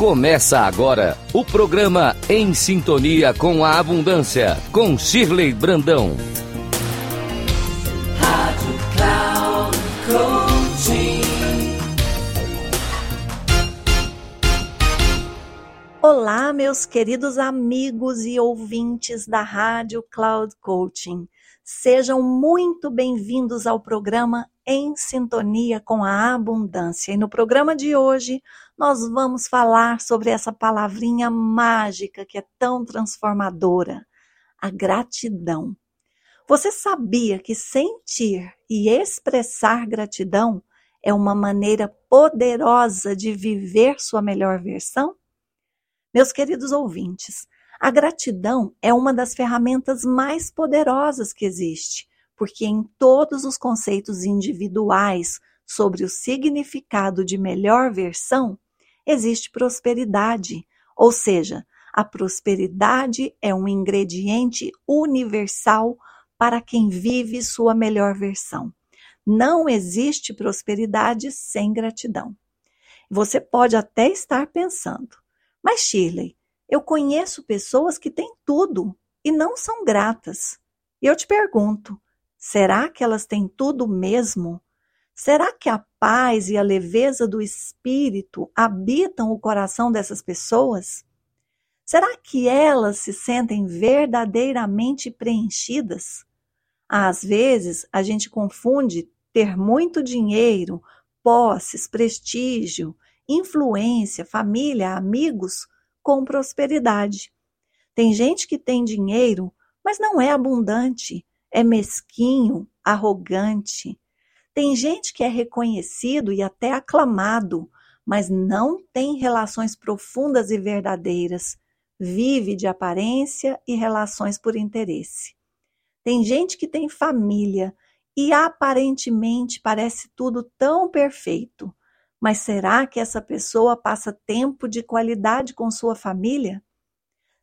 Começa agora o programa Em Sintonia com a Abundância, com Shirley Brandão. Rádio Cloud. Olá, meus queridos amigos e ouvintes da Rádio Cloud Coaching. Sejam muito bem-vindos ao programa Em Sintonia com a Abundância. E no programa de hoje, nós vamos falar sobre essa palavrinha mágica que é tão transformadora, a gratidão. Você sabia que sentir e expressar gratidão é uma maneira poderosa de viver sua melhor versão? Meus queridos ouvintes, a gratidão é uma das ferramentas mais poderosas que existe, porque em todos os conceitos individuais sobre o significado de melhor versão, existe prosperidade, ou seja, a prosperidade é um ingrediente universal para quem vive sua melhor versão. Não existe prosperidade sem gratidão. Você pode até estar pensando, mas Shirley, eu conheço pessoas que têm tudo e não são gratas. E eu te pergunto, será que elas têm tudo mesmo? Será que a paz e a leveza do espírito habitam o coração dessas pessoas? Será que elas se sentem verdadeiramente preenchidas? Às vezes, a gente confunde ter muito dinheiro, posses, prestígio, influência, família, amigos com prosperidade. Tem gente que tem dinheiro, mas não é abundante, é mesquinho, arrogante, tem gente que é reconhecido e até aclamado, mas não tem relações profundas e verdadeiras, vive de aparência e relações por interesse. Tem gente que tem família e aparentemente parece tudo tão perfeito, mas será que essa pessoa passa tempo de qualidade com sua família?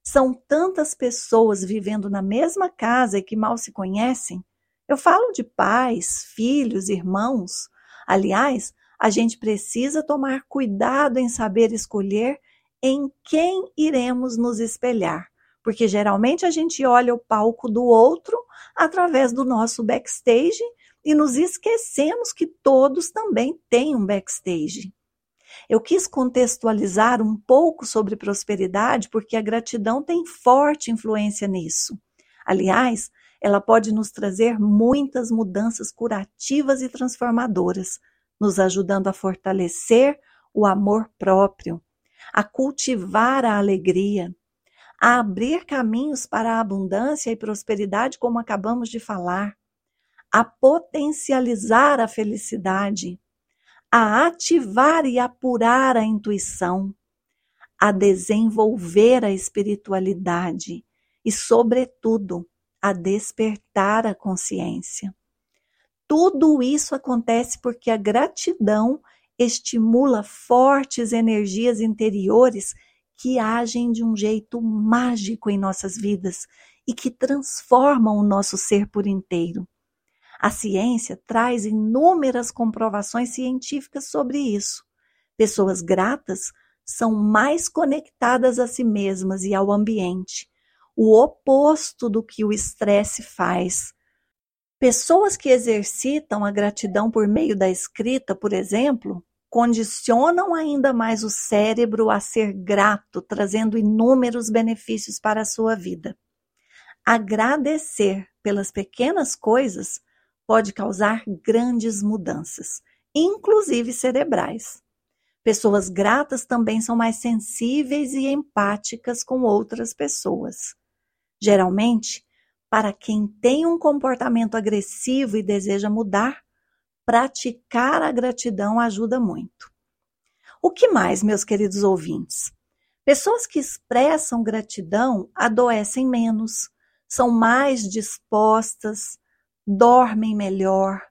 São tantas pessoas vivendo na mesma casa e que mal se conhecem eu falo de pais, filhos, irmãos. Aliás, a gente precisa tomar cuidado em saber escolher em quem iremos nos espelhar, porque geralmente a gente olha o palco do outro através do nosso backstage e nos esquecemos que todos também têm um backstage. Eu quis contextualizar um pouco sobre prosperidade porque a gratidão tem forte influência nisso. Aliás, ela pode nos trazer muitas mudanças curativas e transformadoras, nos ajudando a fortalecer o amor próprio, a cultivar a alegria, a abrir caminhos para a abundância e prosperidade, como acabamos de falar, a potencializar a felicidade, a ativar e apurar a intuição, a desenvolver a espiritualidade e, sobretudo, a despertar a consciência. Tudo isso acontece porque a gratidão estimula fortes energias interiores que agem de um jeito mágico em nossas vidas e que transformam o nosso ser por inteiro. A ciência traz inúmeras comprovações científicas sobre isso. Pessoas gratas são mais conectadas a si mesmas e ao ambiente, o oposto do que o estresse faz. Pessoas que exercitam a gratidão por meio da escrita, por exemplo, condicionam ainda mais o cérebro a ser grato, trazendo inúmeros benefícios para a sua vida. Agradecer pelas pequenas coisas pode causar grandes mudanças, inclusive cerebrais. Pessoas gratas também são mais sensíveis e empáticas com outras pessoas. Geralmente, para quem tem um comportamento agressivo e deseja mudar, praticar a gratidão ajuda muito. O que mais, meus queridos ouvintes? Pessoas que expressam gratidão adoecem menos, são mais dispostas, dormem melhor,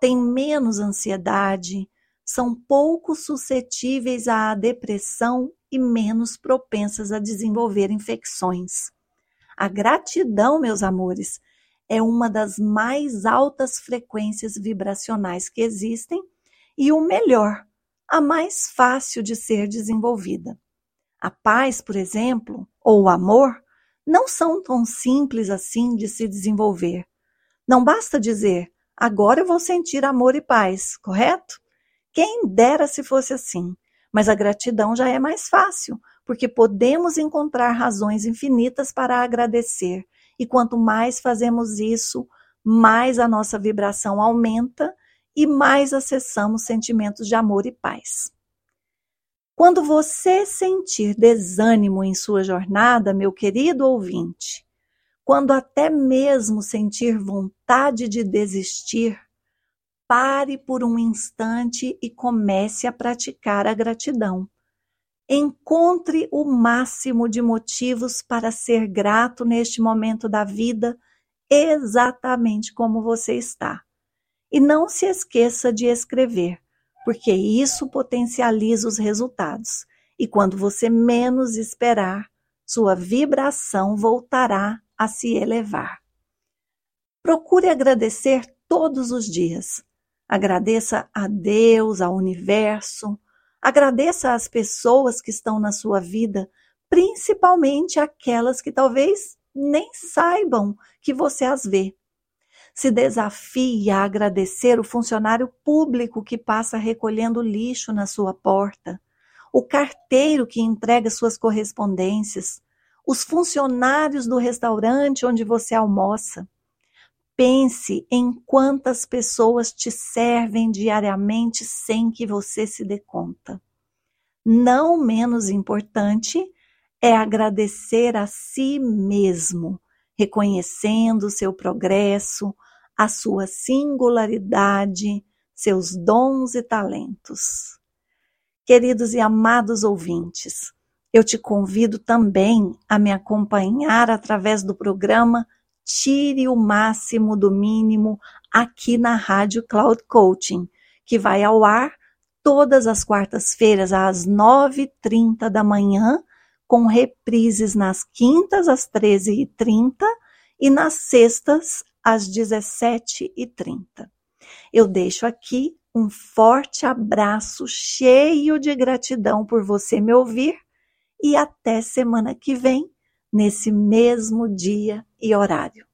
têm menos ansiedade, são pouco suscetíveis à depressão e menos propensas a desenvolver infecções. A gratidão, meus amores, é uma das mais altas frequências vibracionais que existem e o melhor, a mais fácil de ser desenvolvida. A paz, por exemplo, ou o amor, não são tão simples assim de se desenvolver. Não basta dizer, agora eu vou sentir amor e paz, correto? Quem dera se fosse assim. Mas a gratidão já é mais fácil, porque podemos encontrar razões infinitas para agradecer. E quanto mais fazemos isso, mais a nossa vibração aumenta e mais acessamos sentimentos de amor e paz. Quando você sentir desânimo em sua jornada, meu querido ouvinte, quando até mesmo sentir vontade de desistir, pare por um instante e comece a praticar a gratidão. Encontre o máximo de motivos para ser grato neste momento da vida, exatamente como você está. E não se esqueça de escrever porque isso potencializa os resultados. E quando você menos esperar, sua vibração voltará a se elevar. Procure agradecer todos os dias. Agradeça a Deus, ao universo, agradeça às pessoas que estão na sua vida, principalmente aquelas que talvez nem saibam que você as vê se desafie a agradecer o funcionário público que passa recolhendo lixo na sua porta, o carteiro que entrega suas correspondências, os funcionários do restaurante onde você almoça. Pense em quantas pessoas te servem diariamente sem que você se dê conta. Não menos importante é agradecer a si mesmo reconhecendo seu progresso, a sua singularidade, seus dons e talentos. Queridos e amados ouvintes, eu te convido também a me acompanhar através do programa Tire o Máximo do Mínimo aqui na Rádio Cloud Coaching, que vai ao ar todas as quartas-feiras às 9h30 da manhã com reprises nas quintas às 13h30 e nas sextas às 17h30. Eu deixo aqui um forte abraço cheio de gratidão por você me ouvir e até semana que vem, nesse mesmo dia e horário.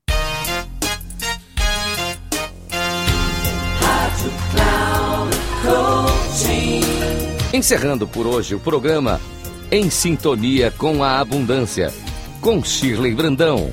Encerrando por hoje o programa em sintonia com a abundância, com Shirley Brandão.